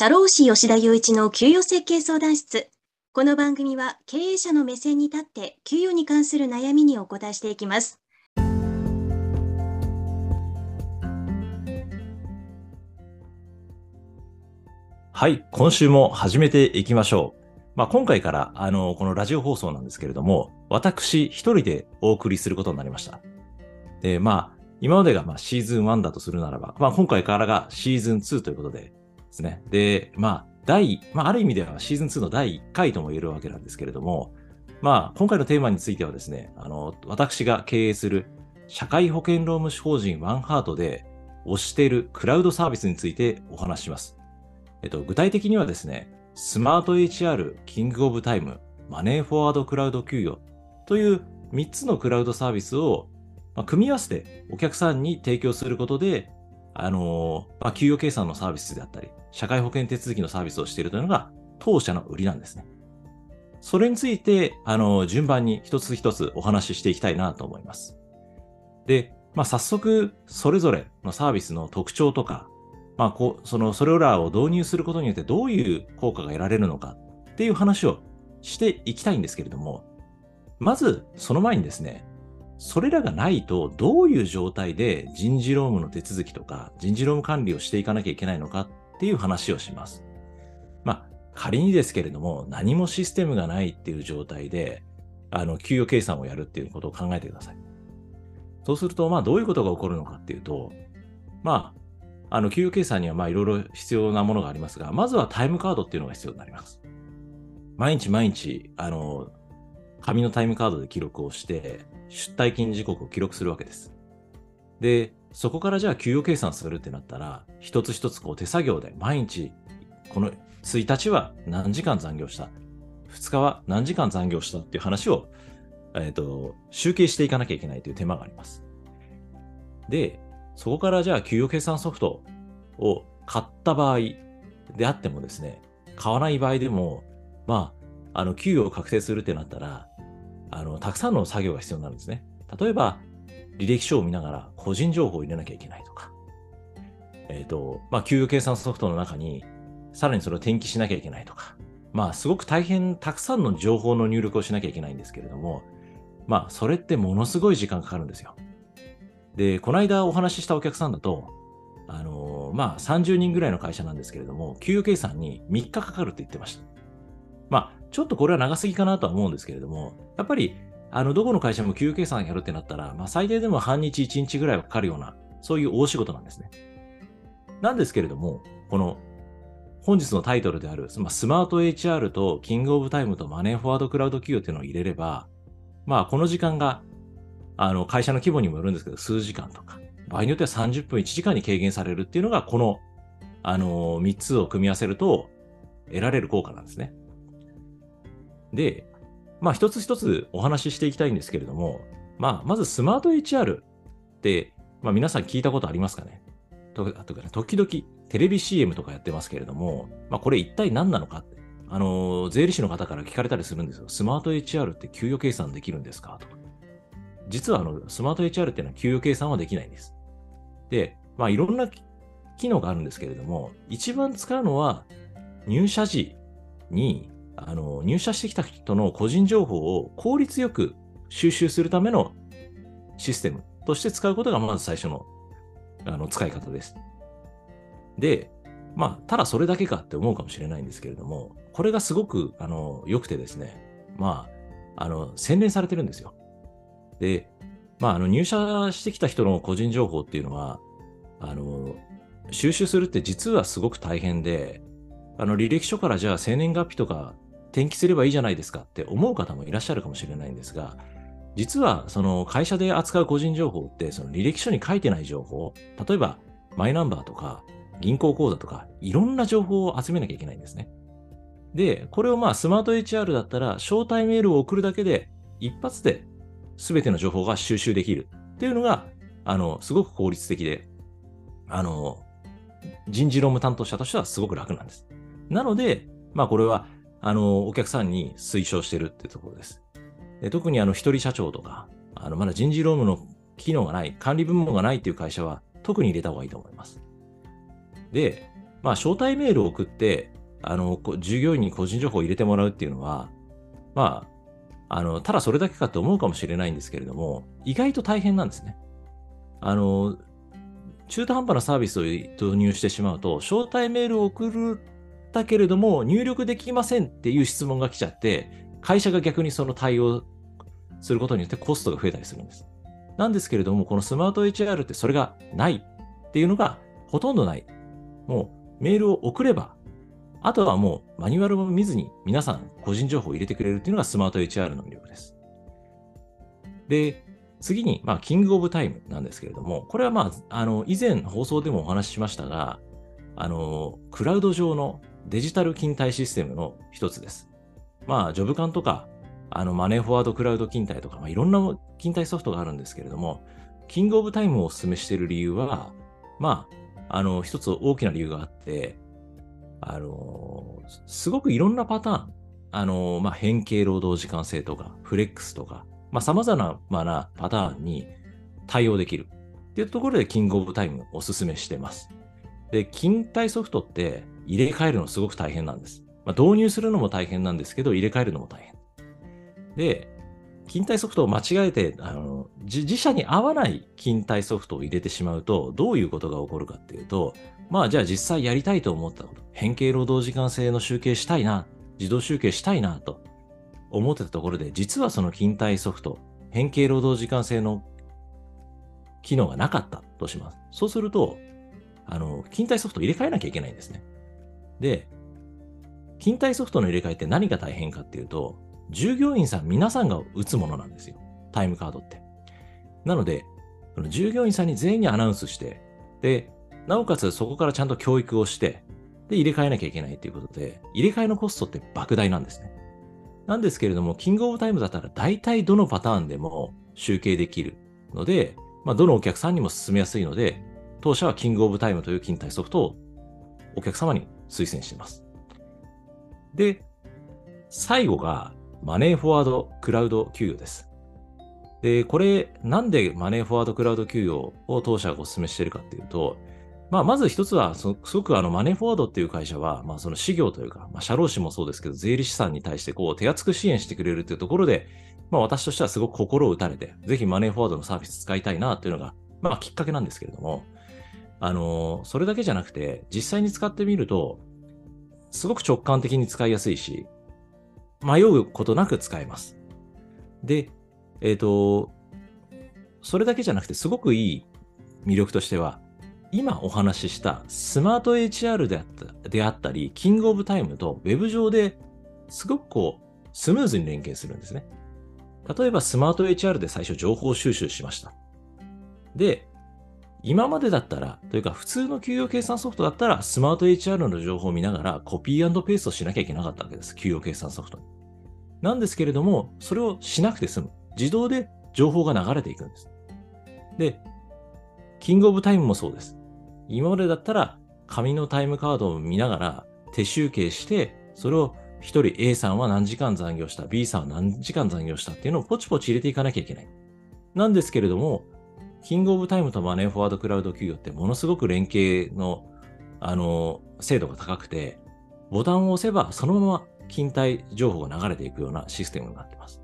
社労士吉田雄一の給与設計相談室。この番組は経営者の目線に立って給与に関する悩みにお答えしていきます。はい、今週も始めていきましょう。まあ、今回から、あの、このラジオ放送なんですけれども、私一人でお送りすることになりました。で、まあ、今までがまあシーズン1だとするならば、まあ、今回からがシーズン2ということでですね。で、まあ、第、まあ、ある意味ではシーズン2の第1回とも言えるわけなんですけれども、まあ、今回のテーマについてはですね、あの、私が経営する社会保険労務士法人ワンハートで推しているクラウドサービスについてお話しします。えっと、具体的にはですね、スマート HR、キングオブタイム、マネーフォワードクラウド給与という3つのクラウドサービスを、組み合わせてお客さんに提供することで、あの、まあ、給与計算のサービスであったり、社会保険手続きのサービスをしているというのが当社の売りなんですね。それについて、あの、順番に一つ一つお話ししていきたいなと思います。で、まあ、早速、それぞれのサービスの特徴とか、まあ、こう、その、それらを導入することによってどういう効果が得られるのかっていう話をしていきたいんですけれども、まず、その前にですね、それらがないと、どういう状態で人事労務の手続きとか、人事労務管理をしていかなきゃいけないのかっていう話をします。まあ、仮にですけれども、何もシステムがないっていう状態で、あの、給与計算をやるっていうことを考えてください。そうすると、まあ、どういうことが起こるのかっていうと、まあ、あの、給与計算にはまあ、いろいろ必要なものがありますが、まずはタイムカードっていうのが必要になります。毎日毎日、あの、紙のタイムカードで記録をして、出退勤時刻を記録するわけです。で、そこからじゃあ給与計算するってなったら、一つ一つこう手作業で毎日、この1日は何時間残業した、2日は何時間残業したっていう話を、えっ、ー、と、集計していかなきゃいけないという手間があります。で、そこからじゃあ給与計算ソフトを買った場合であってもですね、買わない場合でも、まあ、あの、給与を確定するってなったら、あの、たくさんの作業が必要になるんですね。例えば、履歴書を見ながら個人情報を入れなきゃいけないとか、えっ、ー、と、まあ、給与計算ソフトの中に、さらにそれを転記しなきゃいけないとか、まあ、すごく大変たくさんの情報の入力をしなきゃいけないんですけれども、まあ、それってものすごい時間かかるんですよ。で、この間お話ししたお客さんだと、あのー、まあ、30人ぐらいの会社なんですけれども、給与計算に3日かかるって言ってました。まあ、ちょっとこれは長すぎかなとは思うんですけれども、やっぱり、あの、どこの会社も給与計算やるってなったら、まあ、最低でも半日1日ぐらいはかかるような、そういう大仕事なんですね。なんですけれども、この、本日のタイトルである、まあ、スマート HR とキングオブタイムとマネーフォワードクラウド企業っていうのを入れれば、まあ、この時間が、あの、会社の規模にもよるんですけど、数時間とか、場合によっては30分1時間に軽減されるっていうのが、この、あの、3つを組み合わせると、得られる効果なんですね。で、まあ一つ一つお話ししていきたいんですけれども、まあまずスマート HR って、まあ皆さん聞いたことありますかね？ととか時々テレビ CM とかやってますけれども、まあこれ一体何なのかって、あの、税理士の方から聞かれたりするんですよ。スマート HR って給与計算できるんですか？とか。実はあの、スマート HR っていうのは給与計算はできないんです。で、まあいろんな機能があるんですけれども、一番使うのは入社時にあの、入社してきた人の個人情報を効率よく収集するためのシステムとして使うことがまず最初のあの使い方です。で、まあ、ただそれだけかって思うかもしれないんですけれども、これがすごく、あの、良くてですね、まあ、あの、洗練されてるんですよ。で、まあ、あの、入社してきた人の個人情報っていうのは、あの、収集するって実はすごく大変で、あの、履歴書からじゃあ生年月日とか転記すればいいじゃないですかって思う方もいらっしゃるかもしれないんですが、実はその会社で扱う個人情報ってその履歴書に書いてない情報、例えばマイナンバーとか銀行口座とかいろんな情報を集めなきゃいけないんですね。で、これをまあスマート HR だったら招待メールを送るだけで一発で全ての情報が収集できるっていうのが、あの、すごく効率的で、あの、人事労務担当者としてはすごく楽なんです。なので、まあこれはあの、お客さんに推奨してるっていうところです。で特にあの、一人社長とか、あの、まだ人事労務の機能がない、管理部門がないっていう会社は特に入れた方がいいと思います。で、まあ、招待メールを送って、あの、従業員に個人情報を入れてもらうっていうのは、まあ、あの、ただそれだけかと思うかもしれないんですけれども、意外と大変なんですね。あの、中途半端なサービスを導入してしまうと、招待メールを送るったけれども、入力できませんっていう質問が来ちゃって、会社が逆にその対応することによってコストが増えたりするんです。なんですけれども、このスマート HR ってそれがないっていうのがほとんどない。もうメールを送れば、あとはもうマニュアルを見ずに皆さん個人情報を入れてくれるっていうのがスマート HR の魅力です。で、次に、まあ、キングオブタイムなんですけれども、これはまあ、あの、以前放送でもお話ししましたが、あの、クラウド上のデジタル勤怠システムの一つです。まあ、ジョブカンとか、あの、マネーフォワードクラウド勤怠とか、まあ、いろんな勤怠ソフトがあるんですけれども、キングオブタイムをお勧めしている理由は、まあ、あの、一つ大きな理由があって、あの、すごくいろんなパターン、あの、まあ、変形労働時間制とか、フレックスとか、まあ、様々なパターンに対応できるっていうところで、キングオブタイムをお勧めしてます。で、勤怠ソフトって入れ替えるのすごく大変なんです。まあ、導入するのも大変なんですけど、入れ替えるのも大変。で、勤怠ソフトを間違えて、あの、自社に合わない勤怠ソフトを入れてしまうと、どういうことが起こるかっていうと、まあじゃあ実際やりたいと思ったこと、変形労働時間制の集計したいな、自動集計したいなと思ってたところで、実はその勤怠ソフト、変形労働時間制の機能がなかったとします。そうすると、あの、勤怠ソフト入れ替えなきゃいけないんですね。で、勤怠ソフトの入れ替えって何が大変かっていうと、従業員さん皆さんが打つものなんですよ。タイムカードって。なので、その従業員さんに全員にアナウンスして、で、なおかつそこからちゃんと教育をして、で、入れ替えなきゃいけないっていうことで、入れ替えのコストって莫大なんですね。なんですけれども、キングオブタイムだったら大体どのパターンでも集計できるので、まあ、どのお客さんにも進めやすいので、当社はキングオブタイムという勤怠ソフトをお客様に推薦しています。で、最後がマネーフォワードクラウド給与です。で、これ、なんでマネーフォワードクラウド給与を当社がお勧めしているかっていうと、まあ、まず一つは、すごくあの、マネーフォワードっていう会社は、まあ、その事業というか、まあ、社労士もそうですけど、税理士さんに対してこう、手厚く支援してくれるっていうところで、まあ、私としてはすごく心を打たれて、ぜひマネーフォワードのサービス使いたいなっていうのが、まあ、きっかけなんですけれども、あの、それだけじゃなくて、実際に使ってみると、すごく直感的に使いやすいし、迷うことなく使えます。で、えっ、ー、と、それだけじゃなくて、すごくいい魅力としては、今お話ししたスマート HR であったであったり、キングオブタイムと Web 上ですごくこう、スムーズに連携するんですね。例えばスマート HR で最初情報収集しました。で、今までだったら、というか普通の給与計算ソフトだったら、スマート HR の情報を見ながらコピーペーストしなきゃいけなかったわけです。給与計算ソフトに。なんですけれども、それをしなくて済む。自動で情報が流れていくんです。で、キングオブタイムもそうです。今までだったら、紙のタイムカードを見ながら手集計して、それを一人 A さんは何時間残業した、B さんは何時間残業したっていうのをポチポチ入れていかなきゃいけない。なんですけれども、キングオブタイムとマネーフォワードクラウド企業ってものすごく連携の、あの、精度が高くて、ボタンを押せばそのまま勤怠情報が流れていくようなシステムになってます。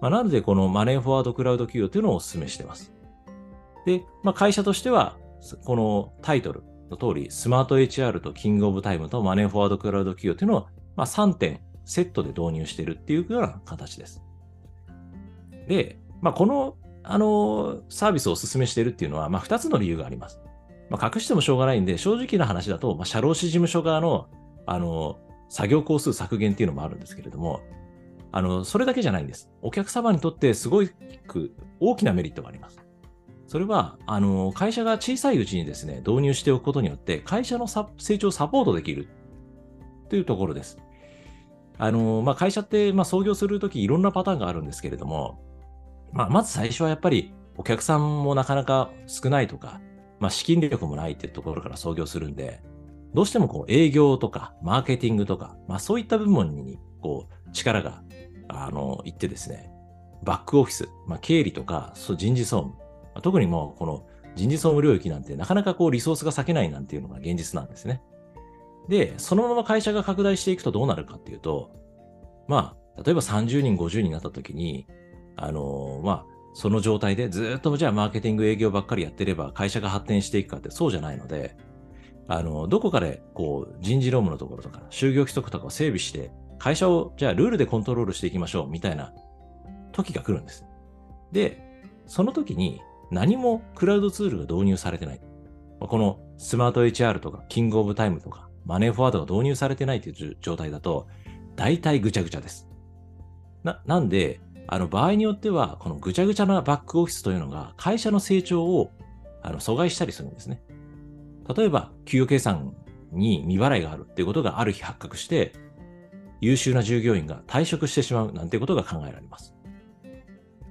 まあ、なので、このマネーフォワードクラウド企業っていうのをお勧めしています。で、まあ、会社としては、このタイトルの通り、スマート HR とキングオブタイムとマネーフォワードクラウド企業っていうのを、まあ、3点セットで導入しているっていうような形です。で、まあ、このあの、サービスをお勧めしているっていうのは、まあ、2つの理由があります。まあ、隠してもしょうがないんで、正直な話だと、まあ、社労士事務所側の、あの、作業工数削減っていうのもあるんですけれども、あの、それだけじゃないんです。お客様にとってすごく大きなメリットがあります。それは、あの、会社が小さいうちにですね、導入しておくことによって、会社の成長をサポートできるというところです。あの、まあ、会社って、まあ、創業するときいろんなパターンがあるんですけれども、まあ、まず最初はやっぱりお客さんもなかなか少ないとか、まあ、資金力もないっていうところから創業するんで、どうしてもこう営業とかマーケティングとか、まあそういった部門にこう力が、あの、いってですね、バックオフィス、まあ経理とか人事総務、特にもうこの人事総務領域なんてなかなかこうリソースが割けないなんていうのが現実なんですね。で、そのまま会社が拡大していくとどうなるかっていうと、まあ、例えば30人、50人になった時に、あの、まあ、その状態でずっとじゃあマーケティング営業ばっかりやってれば会社が発展していくかってそうじゃないので、あの、どこかでこう人事労務のところとか、就業規則とかを整備して、会社をじゃあルールでコントロールしていきましょうみたいな時が来るんです。で、その時に何もクラウドツールが導入されてない。このスマート HR とかキングオブタイムとかマネーフォワードが導入されてないという状態だと、大体ぐちゃぐちゃです。な、なんで、あの場合によっては、このぐちゃぐちゃなバックオフィスというのが会社の成長をあの阻害したりするんですね。例えば、給与計算に未払いがあるっていうことがある日発覚して、優秀な従業員が退職してしまうなんてことが考えられます。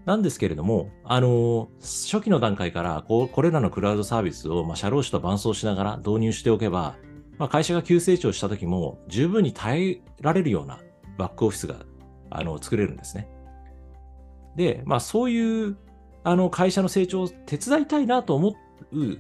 なんですけれども、あの初期の段階からここれらのクラウドサービスを、まあ、社労士と伴走しながら導入しておけば、まあ、会社が急成長した時も十分に耐えられるようなバックオフィスがあの作れるんですね。で、まあそういうあの会社の成長を手伝いたいなと思う、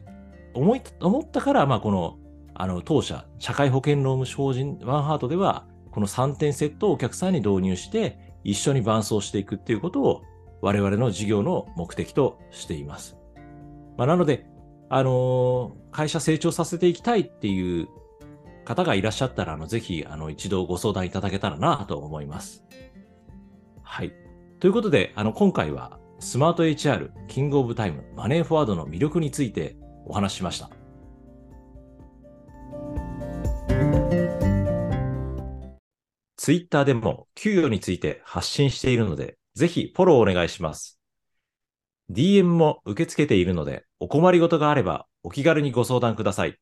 思い思ったから、まあこのあの当社、社会保険労務士法人ワンハートでは、この3点セットをお客さんに導入して、一緒に伴走していくっていうことを我々の事業の目的としています。まあ、なので、あのー、会社成長させていきたいっていう方がいらっしゃったら、あの、ぜひ、あの、一度ご相談いただけたらなと思います。はい。ということで、あの、今回は、スマート HR、キングオブタイム、マネーフォワードの魅力についてお話ししました。ツイッターでも給与について発信しているので、ぜひフォローお願いします。DM も受け付けているので、お困りごとがあればお気軽にご相談ください。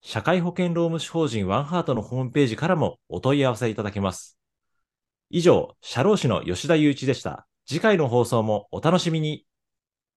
社会保険労務士法人ワンハートのホームページからもお問い合わせいただけます。以上、社労士の吉田祐一でした。次回の放送もお楽しみに。